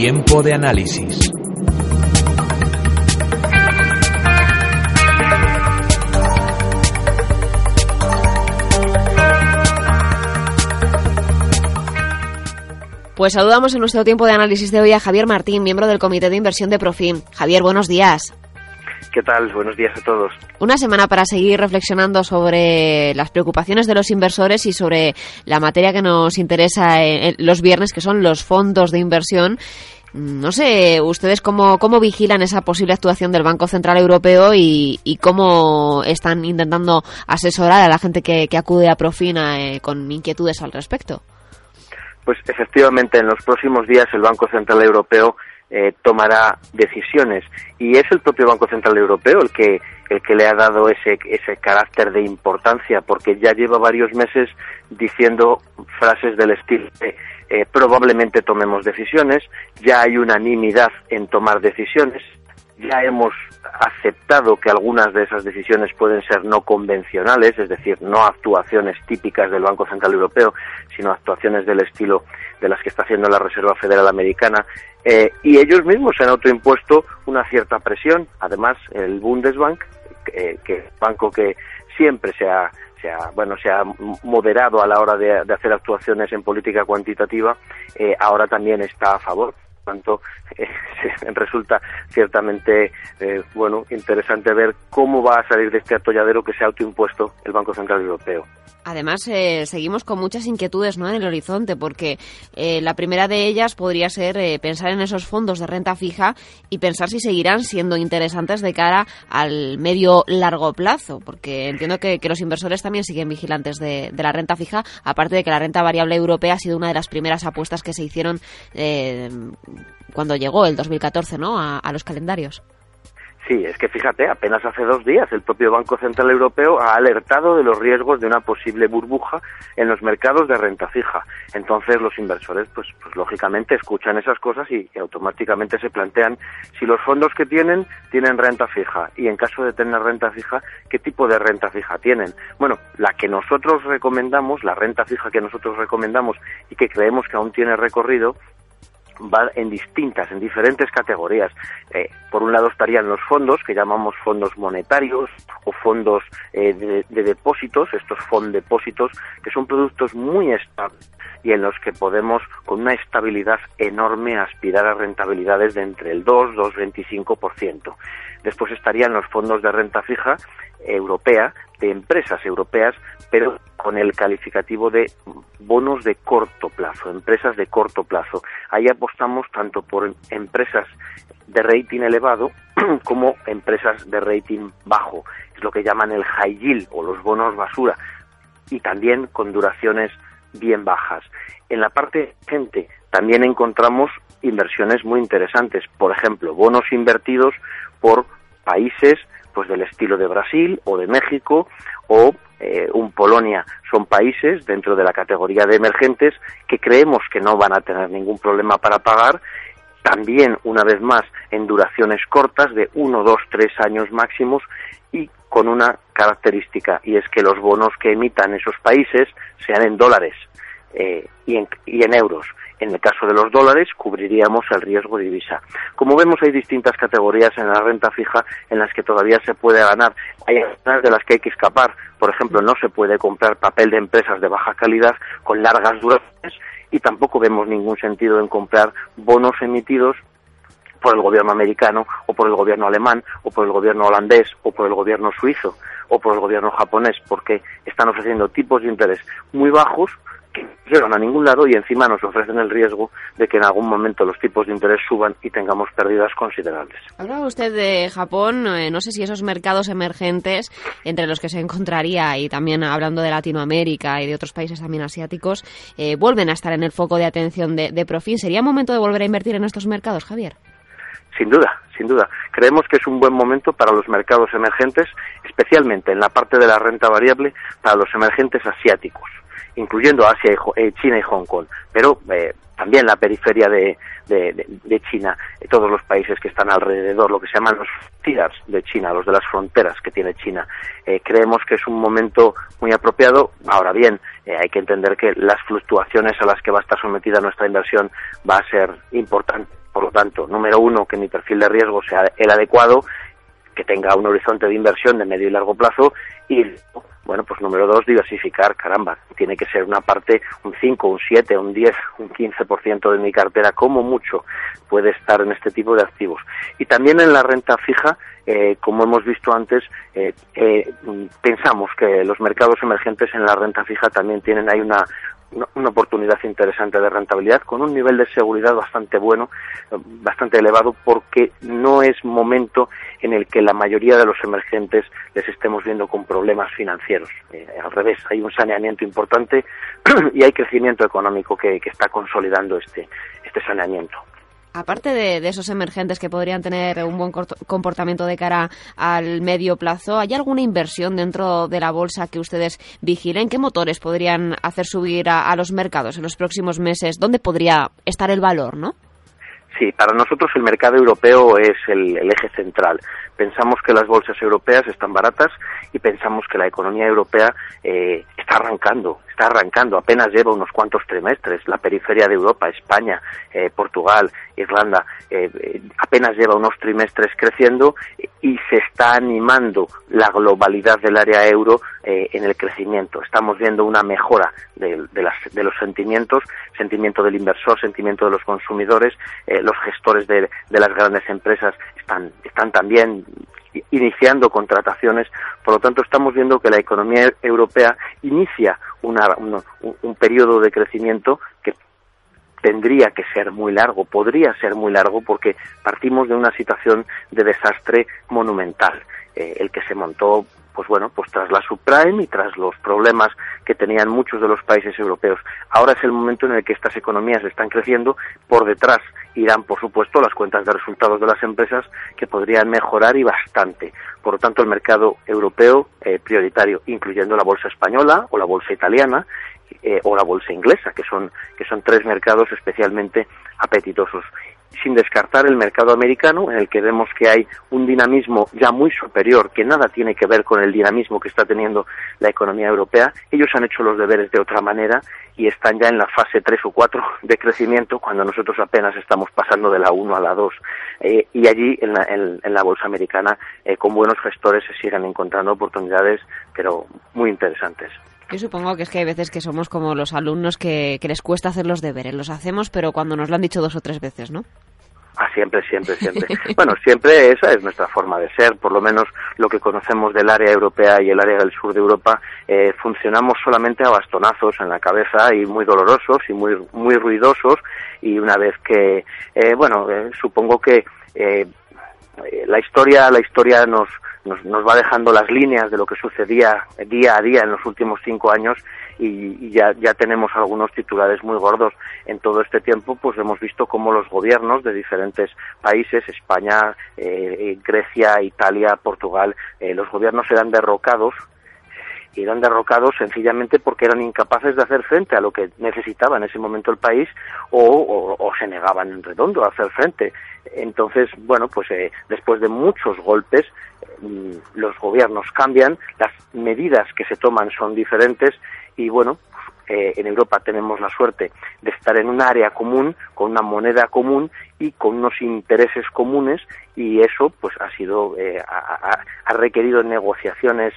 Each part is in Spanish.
Tiempo de análisis. Pues saludamos en nuestro tiempo de análisis de hoy a Javier Martín, miembro del Comité de Inversión de Profim. Javier, buenos días. ¿Qué tal? Buenos días a todos. Una semana para seguir reflexionando sobre las preocupaciones de los inversores y sobre la materia que nos interesa en los viernes, que son los fondos de inversión. No sé, ustedes cómo, cómo vigilan esa posible actuación del Banco Central Europeo y, cómo están intentando asesorar a la gente que, acude a Profina eh, con inquietudes al respecto. Pues efectivamente, en los próximos días el Banco Central Europeo eh, tomará decisiones. Y es el propio Banco Central Europeo el que el que le ha dado ese ese carácter de importancia porque ya lleva varios meses diciendo frases del estilo de, eh, probablemente tomemos decisiones ya hay unanimidad en tomar decisiones ya hemos aceptado que algunas de esas decisiones pueden ser no convencionales, es decir, no actuaciones típicas del Banco Central Europeo, sino actuaciones del estilo de las que está haciendo la Reserva Federal Americana, eh, y ellos mismos se han autoimpuesto una cierta presión. Además, el Bundesbank, eh, que es banco que siempre se ha, bueno, se ha moderado a la hora de, hacer actuaciones en política cuantitativa, eh, ahora también está a favor tanto eh, resulta ciertamente eh, bueno interesante ver cómo va a salir de este atolladero que se ha autoimpuesto el Banco Central Europeo. Además, eh, seguimos con muchas inquietudes ¿no? en el horizonte, porque la primera de ellas podría ser pensar en esos fondos de renta fija y pensar si seguirán siendo interesantes de cara al medio largo plazo, porque entiendo que, los inversores también siguen vigilantes de, la renta fija, aparte de que la renta variable europea ha sido una de las primeras apuestas que se hicieron cuando llegó el 2014 ¿no? a, los calendarios. Sí, es que fíjate, apenas hace dos días el propio Banco Central Europeo ha alertado de los riesgos de una posible burbuja en los mercados de renta fija. Entonces los inversores, pues, pues lógicamente escuchan esas cosas y, automáticamente se plantean si los fondos que tienen tienen renta fija y en caso de tener renta fija, ¿qué tipo de renta fija tienen? Bueno, la que nosotros recomendamos, la renta fija que nosotros recomendamos y que creemos que aún tiene recorrido, va en distintas, en diferentes categorías. Eh, por un lado estarían los fondos, que llamamos fondos monetarios o fondos eh, de, depósitos, estos depósitos, que son productos muy estables y en los que podemos, con una estabilidad enorme, aspirar a rentabilidades de entre el 2, 2,25%. Después estarían los fondos de renta fija europea, de empresas europeas, pero con el calificativo de bonos de corto plazo, empresas de corto plazo. Ahí apostamos tanto por empresas de rating elevado como empresas de rating bajo. Es lo que llaman el high yield o los bonos basura y también con duraciones bien bajas. En la parte gente también encontramos inversiones muy interesantes, por ejemplo, bonos invertidos por países pues del estilo de Brasil o de México o eh, un Polonia. Son países dentro de la categoría de emergentes que creemos que no van a tener ningún problema para pagar. También una vez más en duraciones cortas de uno, dos, tres años máximos y con una característica y es que los bonos que emitan esos países sean en dólares eh, y, en, y en euros en el caso de los dólares, cubriríamos el riesgo de divisa. Como vemos, hay distintas categorías en la renta fija en las que todavía se puede ganar. Hay algunas de las que hay que escapar. Por ejemplo, no se puede comprar papel de empresas de baja calidad con largas duraciones y tampoco vemos ningún sentido en comprar bonos emitidos por el gobierno americano o por el gobierno alemán o por el gobierno holandés o por el gobierno suizo o por el gobierno japonés porque están ofreciendo tipos de interés muy bajos que llevan a ningún lado y encima nos ofrecen el riesgo de que en algún momento los tipos de interés suban y tengamos pérdidas considerables. Hablaba usted de Japón, eh, no sé si esos mercados emergentes entre los que se encontraría y también hablando de Latinoamérica y de otros países también asiáticos, eh, vuelven a estar en el foco de atención de, de Profin. ¿Sería momento de volver a invertir en estos mercados, Javier? Sin duda, sin duda. Creemos que es un buen momento para los mercados emergentes, especialmente en la parte de la renta variable para los emergentes asiáticos incluyendo Asia y eh, China y Hong Kong, pero eh, también la periferia de, China, todos los países que están alrededor, lo que se llaman los tiras de China, los de las fronteras que tiene China. Eh, creemos que es un momento muy apropiado. Ahora bien, hay que entender que las fluctuaciones a las que va a estar sometida nuestra inversión va a ser importante. Por lo tanto, número uno, que mi perfil de riesgo sea el adecuado, que tenga un horizonte de inversión de medio y largo plazo y bueno, pues número dos, diversificar, caramba, tiene que ser una parte, un 5, un 7, un 10, un 15% de mi cartera, como mucho, puede estar en este tipo de activos. Y también en la renta fija, eh, como hemos visto antes, eh, eh, pensamos que los mercados emergentes en la renta fija también tienen ahí una, una, oportunidad interesante de rentabilidad con un nivel de seguridad bastante bueno, bastante elevado, porque no es momento en el que la mayoría de los emergentes les estemos viendo con problemas financieros. Eh, al revés, hay un saneamiento importante y hay crecimiento económico que, que está consolidando este, este saneamiento. Aparte de, esos emergentes que podrían tener un buen comportamiento de cara al medio plazo, ¿hay alguna inversión dentro de la bolsa que ustedes vigilen? ¿Qué motores podrían hacer subir a, los mercados en los próximos meses? ¿Dónde podría estar el valor, no? Sí, para nosotros el mercado europeo es el, eje central. Pensamos que las bolsas europeas están baratas y pensamos que la economía europea eh, está arrancando, está arrancando, apenas lleva unos cuantos trimestres. La periferia de Europa, España, eh, Portugal, Irlanda, eh, apenas lleva unos trimestres creciendo y se está animando la globalidad del área euro en el crecimiento. Estamos viendo una mejora de, de, los sentimientos, sentimiento del inversor, sentimiento de los consumidores, los gestores de, de las grandes empresas están, están también iniciando contrataciones. Por lo tanto, estamos viendo que la economía europea inicia una, un, periodo de crecimiento que tendría que ser muy largo, podría ser muy largo, porque partimos de una situación de desastre monumental. Eh, el que se montó pues bueno, pues tras la subprime y tras los problemas que tenían muchos de los países europeos. Ahora es el momento en el que estas economías están creciendo, por detrás irán, por supuesto, las cuentas de resultados de las empresas que podrían mejorar y bastante. Por lo tanto, el mercado europeo eh, prioritario, incluyendo la bolsa española o la bolsa italiana eh, o la bolsa inglesa, que son, que son tres mercados especialmente apetitosos sin descartar el mercado americano, en el que vemos que hay un dinamismo ya muy superior, que nada tiene que ver con el dinamismo que está teniendo la economía europea. Ellos han hecho los deberes de otra manera y están ya en la fase 3 o 4 de crecimiento, cuando nosotros apenas estamos pasando de la 1 a la 2. Eh, y allí, en la, en, la bolsa americana, eh, con buenos gestores se siguen encontrando oportunidades, pero muy interesantes. Yo supongo que es que hay veces que somos como los alumnos que, les cuesta hacer los deberes. Los hacemos, pero cuando nos lo han dicho dos o tres veces, ¿no? Ah, siempre, siempre, siempre. bueno, siempre esa es nuestra forma de ser. Por lo menos lo que conocemos del área europea y el área del sur de Europa, eh, funcionamos solamente a bastonazos en la cabeza y muy dolorosos y muy, muy ruidosos. Y una vez que, eh, bueno, eh, supongo que la historia, la historia nos, nos, nos, va dejando las líneas de lo que sucedía día a día en los últimos cinco años y, ya, ya tenemos algunos titulares muy gordos. En todo este tiempo, pues hemos visto cómo los gobiernos de diferentes países, España, eh, Grecia, Italia, Portugal, eh, los gobiernos eran derrocados y eran derrocados sencillamente porque eran incapaces de hacer frente a lo que necesitaba en ese momento el país o, o, se negaban en redondo a hacer frente. Entonces, bueno, pues eh, después de muchos golpes, mm, los gobiernos cambian, las medidas que se toman son diferentes y bueno, eh, en Europa tenemos la suerte de estar en un área común, con una moneda común y con unos intereses comunes y eso pues ha sido eh, ha, requerido negociaciones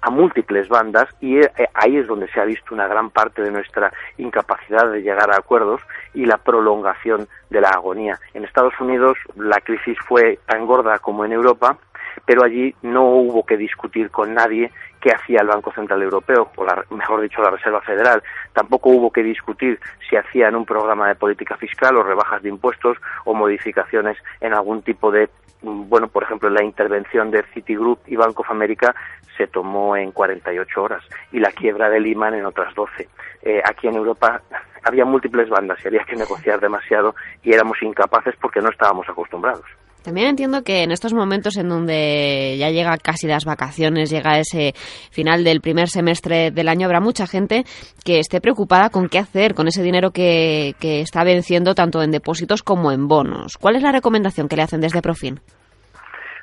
a múltiples bandas y eh, ahí es donde se ha visto una gran parte de nuestra incapacidad de llegar a acuerdos y la prolongación de la agonía. En Estados Unidos la crisis fue tan gorda como en Europa, pero allí no hubo que discutir con nadie qué hacía el Banco Central Europeo, o la, mejor dicho la Reserva Federal. Tampoco hubo que discutir si hacían un programa de política fiscal o rebajas de impuestos o modificaciones en algún tipo de mm, bueno, por ejemplo, la intervención de Citigroup y Bank of America se tomó en 48 horas y la quiebra de Lehman en otras 12. Eh, aquí en Europa había múltiples bandas y había que negociar demasiado y éramos incapaces porque no estábamos acostumbrados. También entiendo que en estos momentos en donde ya llega casi las vacaciones, llega ese final del primer semestre del año, habrá mucha gente que esté preocupada con qué hacer con ese dinero que, que está venciendo tanto en depósitos como en bonos. ¿Cuál es la recomendación que le hacen desde Profin?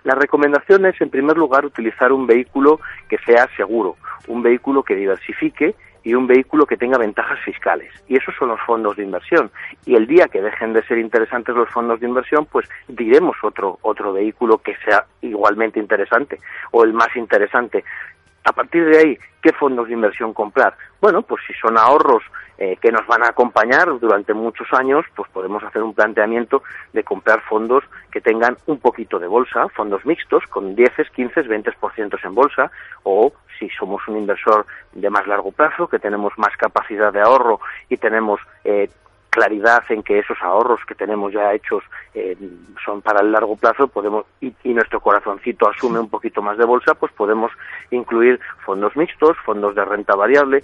La recomendación es, en primer lugar, utilizar un vehículo que sea seguro, un vehículo que diversifique y un vehículo que tenga ventajas fiscales. Y esos son los fondos de inversión. Y el día que dejen de ser interesantes los fondos de inversión, pues diremos otro, otro vehículo que sea igualmente interesante o el más interesante. A partir de ahí, ¿qué fondos de inversión comprar? Bueno, pues si son ahorros eh, que nos van a acompañar durante muchos años, pues podemos hacer un planteamiento de comprar fondos que tengan un poquito de bolsa, fondos mixtos con 10, 15, 20% en bolsa, o si somos un inversor de más largo plazo, que tenemos más capacidad de ahorro y tenemos eh, claridad en que esos ahorros que tenemos ya hechos eh, son para el largo plazo, podemos y, nuestro corazoncito asume un poquito más de bolsa, pues podemos incluir fondos mixtos, fondos de renta variable.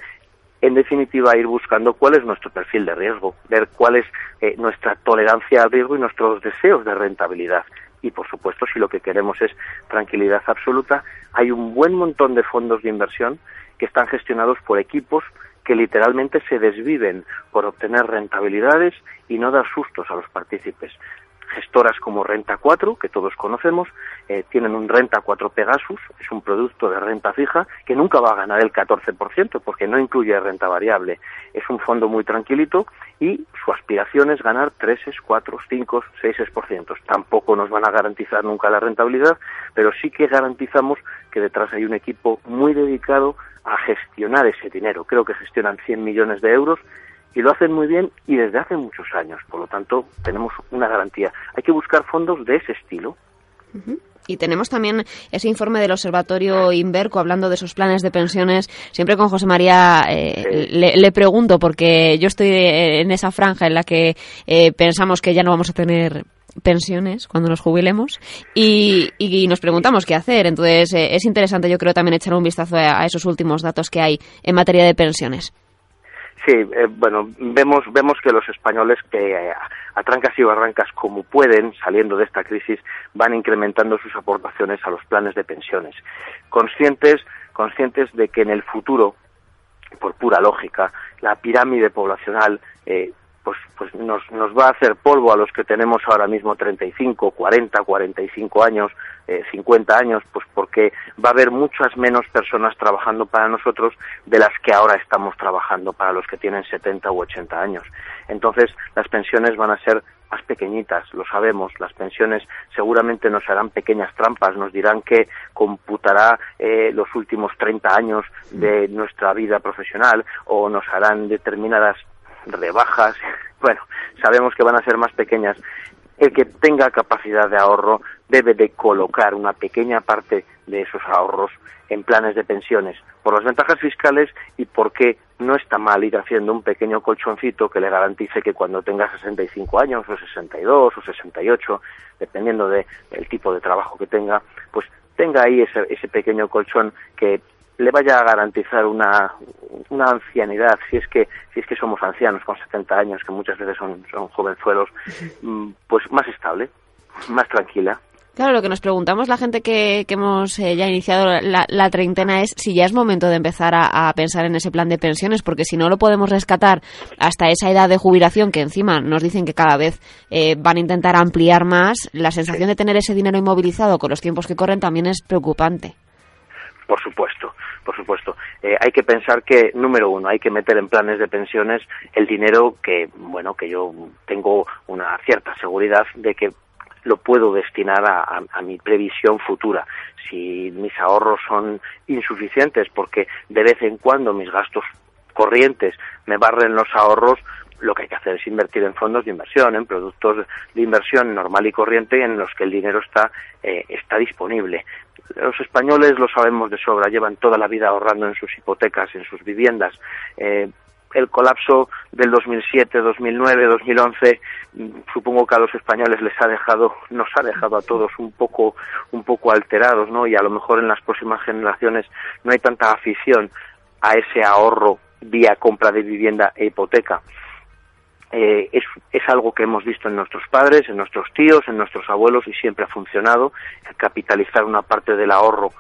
En definitiva, ir buscando cuál es nuestro perfil de riesgo, ver cuál es eh, nuestra tolerancia al riesgo y nuestros deseos de rentabilidad. Y, por supuesto, si lo que queremos es tranquilidad absoluta, hay un buen montón de fondos de inversión que están gestionados por equipos que literalmente se desviven por obtener rentabilidades y no dar sustos a los partícipes. Gestoras como Renta 4, que todos conocemos, eh, tienen un Renta 4 Pegasus, es un producto de renta fija que nunca va a ganar el 14% porque no incluye renta variable. Es un fondo muy tranquilito y su aspiración es ganar 3, 4, 5, 6%. Tampoco nos van a garantizar nunca la rentabilidad, pero sí que garantizamos que detrás hay un equipo muy dedicado a gestionar ese dinero. Creo que gestionan 100 millones de euros y lo hacen muy bien y desde hace muchos años. Por lo tanto, tenemos una garantía. Hay que buscar fondos de ese estilo. Y tenemos también ese informe del Observatorio Inverco hablando de esos planes de pensiones. Siempre con José María eh, le, pregunto, porque yo estoy en esa franja en la que eh, pensamos que ya no vamos a tener pensiones cuando nos jubilemos y, nos preguntamos qué hacer. Entonces eh, es interesante yo creo también echar un vistazo a, esos últimos datos que hay en materia de pensiones. Sí, eh, bueno, vemos, vemos que los españoles que eh, a trancas y barrancas como pueden, saliendo de esta crisis, van incrementando sus aportaciones a los planes de pensiones. Conscientes, conscientes de que en el futuro, por pura lógica, la pirámide poblacional eh, pues, pues nos, nos va a hacer polvo a los que tenemos ahora mismo 35, 40, 45 años, eh, 50 años, pues porque va a haber muchas menos personas trabajando para nosotros de las que ahora estamos trabajando para los que tienen 70 u 80 años. Entonces, las pensiones van a ser más pequeñitas, lo sabemos, las pensiones seguramente nos harán pequeñas trampas, nos dirán que computará eh, los últimos 30 años de nuestra vida profesional o nos harán determinadas rebajas, bueno, sabemos que van a ser más pequeñas. El que tenga capacidad de ahorro debe de colocar una pequeña parte de esos ahorros en planes de pensiones por las ventajas fiscales y porque no está mal ir haciendo un pequeño colchoncito que le garantice que cuando tenga 65 años o 62 o 68, dependiendo del tipo de trabajo que tenga, pues tenga ahí ese, ese pequeño colchón que le vaya a garantizar una, una ancianidad, si es que si es que somos ancianos con 70 años, que muchas veces son, son jovenzuelos, mm, pues más estable, más tranquila. Claro, lo que nos preguntamos la gente que, que hemos eh, ya iniciado la, treintena es si ya es momento de empezar a, pensar en ese plan de pensiones, porque si no lo podemos rescatar hasta esa edad de jubilación, que encima nos dicen que cada vez eh, van a intentar ampliar más, la sensación de tener ese dinero inmovilizado con los tiempos que corren también es preocupante. Por supuesto por supuesto. Eh, hay que pensar que, número uno, hay que meter en planes de pensiones el dinero que, bueno, que yo tengo una cierta seguridad de que lo puedo destinar a, a, mi previsión futura. Si mis ahorros son insuficientes porque de vez en cuando mis gastos corrientes me barren los ahorros, lo que hay que hacer es invertir en fondos de inversión, en productos de inversión normal y corriente en los que el dinero está, eh, está disponible. Los españoles lo sabemos de sobra, llevan toda la vida ahorrando en sus hipotecas, en sus viviendas. Eh, el colapso del 2007, 2009, 2011, supongo que a los españoles les ha dejado, nos ha dejado a todos un poco, un poco alterados, ¿no? Y a lo mejor en las próximas generaciones no hay tanta afición a ese ahorro vía compra de vivienda e hipoteca. Eh, es, es, algo que hemos visto en nuestros padres, en nuestros tíos, en nuestros abuelos y siempre ha funcionado, capitalizar una parte del ahorro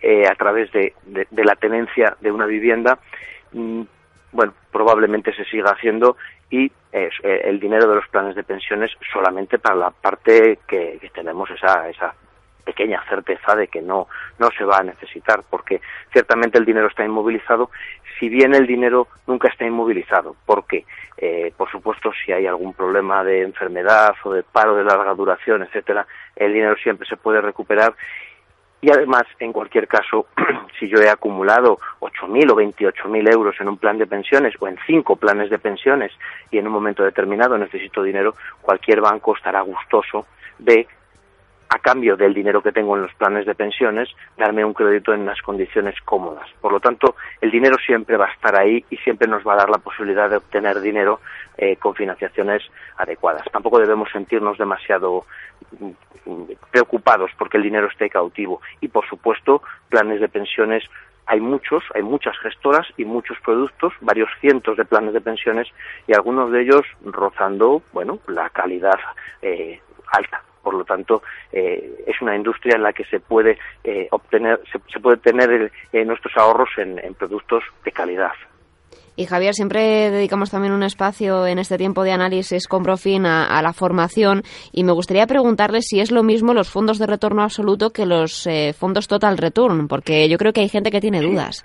eh, a través de, de, la tenencia de una vivienda. Mm, bueno, probablemente se siga haciendo y eh, el dinero de los planes de pensiones solamente para la parte que, que tenemos esa, esa pequeña certeza de que no, no se va a necesitar, porque ciertamente el dinero está inmovilizado, si bien el dinero nunca está inmovilizado, porque, eh, por supuesto, si hay algún problema de enfermedad o de paro de larga duración, etcétera, el dinero siempre se puede recuperar. Y además, en cualquier caso, si yo he acumulado 8.000 o 28.000 euros en un plan de pensiones o en cinco planes de pensiones y en un momento determinado necesito dinero, cualquier banco estará gustoso de a cambio del dinero que tengo en los planes de pensiones, darme un crédito en unas condiciones cómodas. Por lo tanto, el dinero siempre va a estar ahí y siempre nos va a dar la posibilidad de obtener dinero eh, con financiaciones adecuadas. Tampoco debemos sentirnos demasiado mm, preocupados porque el dinero esté cautivo. Y, por supuesto, planes de pensiones hay muchos, hay muchas gestoras y muchos productos, varios cientos de planes de pensiones y algunos de ellos rozando, bueno, la calidad eh, alta por lo tanto eh, es una industria en la que se puede eh, obtener se, puede tener eh, nuestros ahorros en, productos de calidad y Javier, siempre dedicamos también un espacio en este tiempo de análisis con Profin a, la formación y me gustaría preguntarle si es lo mismo los fondos de retorno absoluto que los fondos total return, porque yo creo que hay gente que tiene dudas.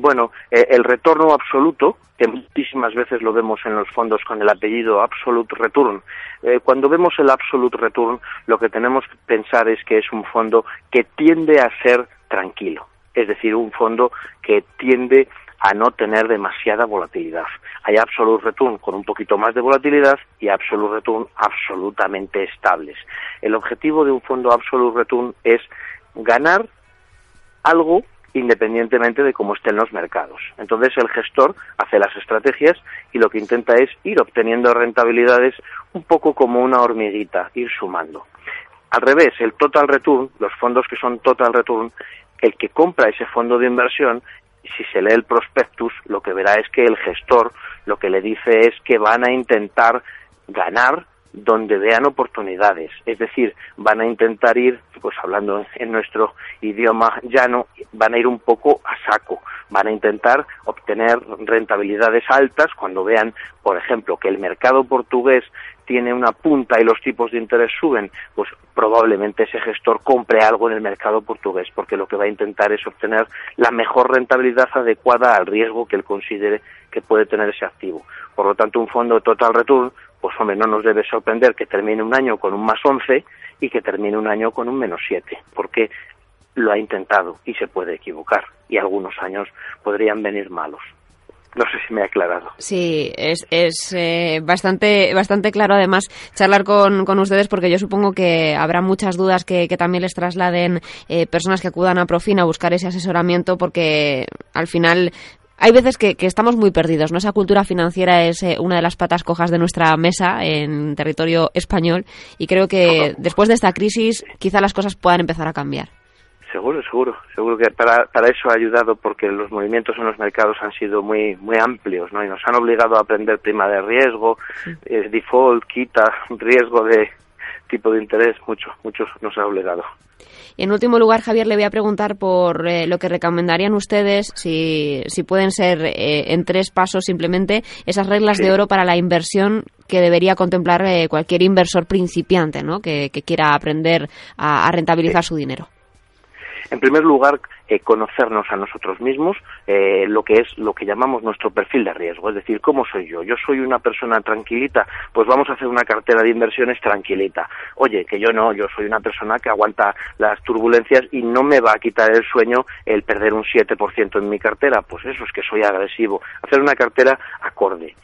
Bueno, el retorno absoluto que muchísimas veces lo vemos en los fondos con el apellido Absolute Return. Eh, cuando vemos el Absolute Return, lo que tenemos que pensar es que es un fondo que tiende a ser tranquilo, es decir, un fondo que tiende a no tener demasiada volatilidad. Hay Absolute Return con un poquito más de volatilidad y Absolute Return absolutamente estables. El objetivo de un fondo Absolute Return es ganar algo independientemente de cómo estén los mercados. Entonces el gestor hace las estrategias y lo que intenta es ir obteniendo rentabilidades un poco como una hormiguita, ir sumando. Al revés, el total return, los fondos que son total return, el que compra ese fondo de inversión, si se lee el prospectus, lo que verá es que el gestor lo que le dice es que van a intentar ganar donde vean oportunidades, es decir, van a intentar ir, pues hablando en nuestro idioma llano, van a ir un poco a saco, van a intentar obtener rentabilidades altas cuando vean, por ejemplo, que el mercado portugués tiene una punta y los tipos de interés suben, pues probablemente ese gestor compre algo en el mercado portugués, porque lo que va a intentar es obtener la mejor rentabilidad adecuada al riesgo que él considere que puede tener ese activo. Por lo tanto, un fondo total return pues hombre, no nos debe sorprender que termine un año con un más 11 y que termine un año con un menos 7, porque lo ha intentado y se puede equivocar y algunos años podrían venir malos. No sé si me he aclarado. Sí, es, es eh, bastante, bastante claro además charlar con, con, ustedes porque yo supongo que habrá muchas dudas que, que también les trasladen eh, personas que acudan a Profin a buscar ese asesoramiento porque al final hay veces que, estamos muy perdidos, ¿no? Esa cultura financiera es eh, una de las patas cojas de nuestra mesa en territorio español y creo que después de esta crisis quizá las cosas puedan empezar a cambiar. Seguro, seguro, seguro que para, para eso ha ayudado porque los movimientos en los mercados han sido muy muy amplios, ¿no? Y nos han obligado a aprender prima de riesgo, eh, default, quita, riesgo de tipo de interés, mucho, mucho nos ha obligado. Y en último lugar, Javier, le voy a preguntar por eh, lo que recomendarían ustedes, si, si pueden ser eh, en tres pasos simplemente, esas reglas de oro para la inversión que debería contemplar eh, cualquier inversor principiante ¿no? que, quiera aprender a, rentabilizar su dinero. En primer lugar, eh, conocernos a nosotros mismos, eh, lo que es lo que llamamos nuestro perfil de riesgo, es decir, ¿cómo soy yo? Yo soy una persona tranquilita, pues vamos a hacer una cartera de inversiones tranquilita. Oye, que yo no, yo soy una persona que aguanta las turbulencias y no me va a quitar el sueño el perder un 7% en mi cartera, pues eso es que soy agresivo. Hacer una cartera acorde.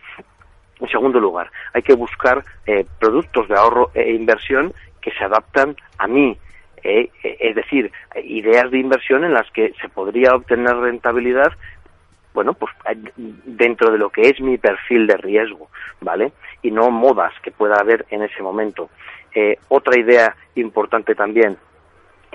En segundo lugar, hay que buscar eh, productos de ahorro e inversión que se adaptan a mí, eh, eh, es decir, ideas de inversión en las que se podría obtener rentabilidad bueno, pues dentro de lo que es mi perfil de riesgo, ¿vale? Y no modas que pueda haber en ese momento. otra idea importante también,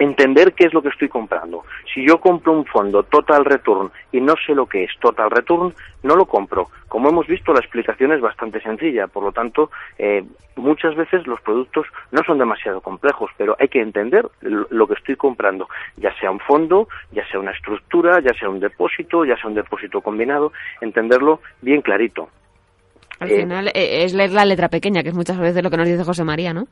entender qué es lo que estoy comprando. Si yo compro un fondo Total Return y no sé lo que es Total Return, no lo compro. Como hemos visto, la explicación es bastante sencilla. Por lo tanto, eh, muchas veces los productos no son demasiado complejos, pero hay que entender lo que estoy comprando, ya sea un fondo, ya sea una estructura, ya sea un depósito, ya sea un depósito combinado, entenderlo bien clarito. Al final eh, es leer la letra pequeña, que es muchas veces lo que nos dice José María, ¿no?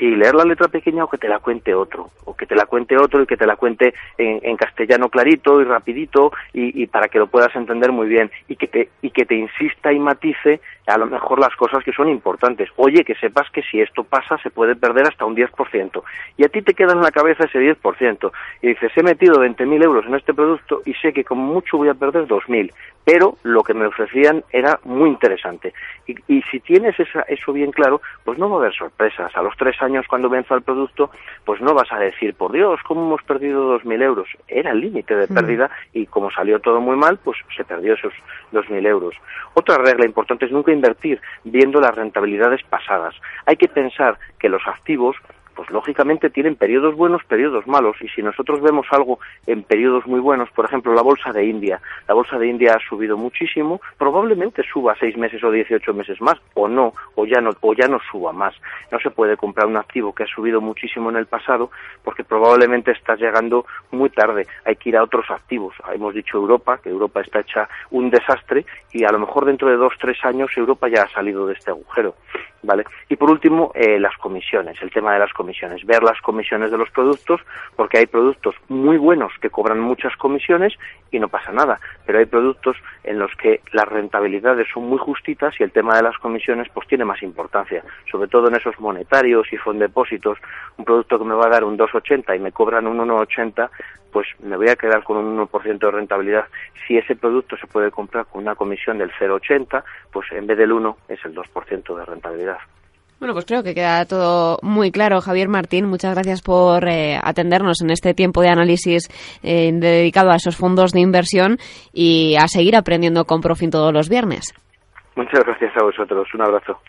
Sí, leer la letra pequeña o que te la cuente otro, o que te la cuente otro y que te la cuente en, castellano clarito y rapidito y, para que lo puedas entender muy bien y que te y que te insista y matice a lo mejor las cosas que son importantes. Oye, que sepas que si esto pasa se puede perder hasta un 10%. Y a ti te queda en la cabeza ese 10%. Y dices, he metido 20.000 euros en este producto y sé que como mucho voy a perder 2.000. Pero lo que me ofrecían era muy interesante. Y, y si tienes esa, eso bien claro, pues no va a haber sorpresas. A los tres años cuando venza el producto, pues no vas a decir, por Dios, ¿cómo hemos perdido 2.000 euros? Era el límite de mm. pérdida y como salió todo muy mal, pues se perdió esos 2.000 euros. Otra regla importante es nunca invertir viendo las rentabilidades pasadas. Hay que pensar que los activos pues lógicamente tienen periodos buenos, periodos malos, y si nosotros vemos algo en periodos muy buenos, por ejemplo, la bolsa de India, la bolsa de India ha subido muchísimo, probablemente suba seis meses o dieciocho meses más, o no, o ya no, o ya no suba más. No se puede comprar un activo que ha subido muchísimo en el pasado, porque probablemente estás llegando muy tarde. Hay que ir a otros activos. Hemos dicho Europa, que Europa está hecha un desastre, y a lo mejor dentro de dos, tres años Europa ya ha salido de este agujero. ¿Vale? Y por último, eh, las comisiones, el tema de las comisiones ver las comisiones de los productos, porque hay productos muy buenos que cobran muchas comisiones y no pasa nada, pero hay productos en los que las rentabilidades son muy justitas y el tema de las comisiones pues tiene más importancia, sobre todo en esos monetarios y depósitos, un producto que me va a dar un 2,80 y me cobran un 1,80, pues me voy a quedar con un 1% de rentabilidad. Si ese producto se puede comprar con una comisión del 0,80, pues en vez del 1 es el 2% de rentabilidad. Bueno, pues creo que queda todo muy claro. Javier Martín, muchas gracias por eh, atendernos en este tiempo de análisis eh, dedicado a esos fondos de inversión y a seguir aprendiendo con Profin todos los viernes. Muchas gracias a vosotros. Un abrazo.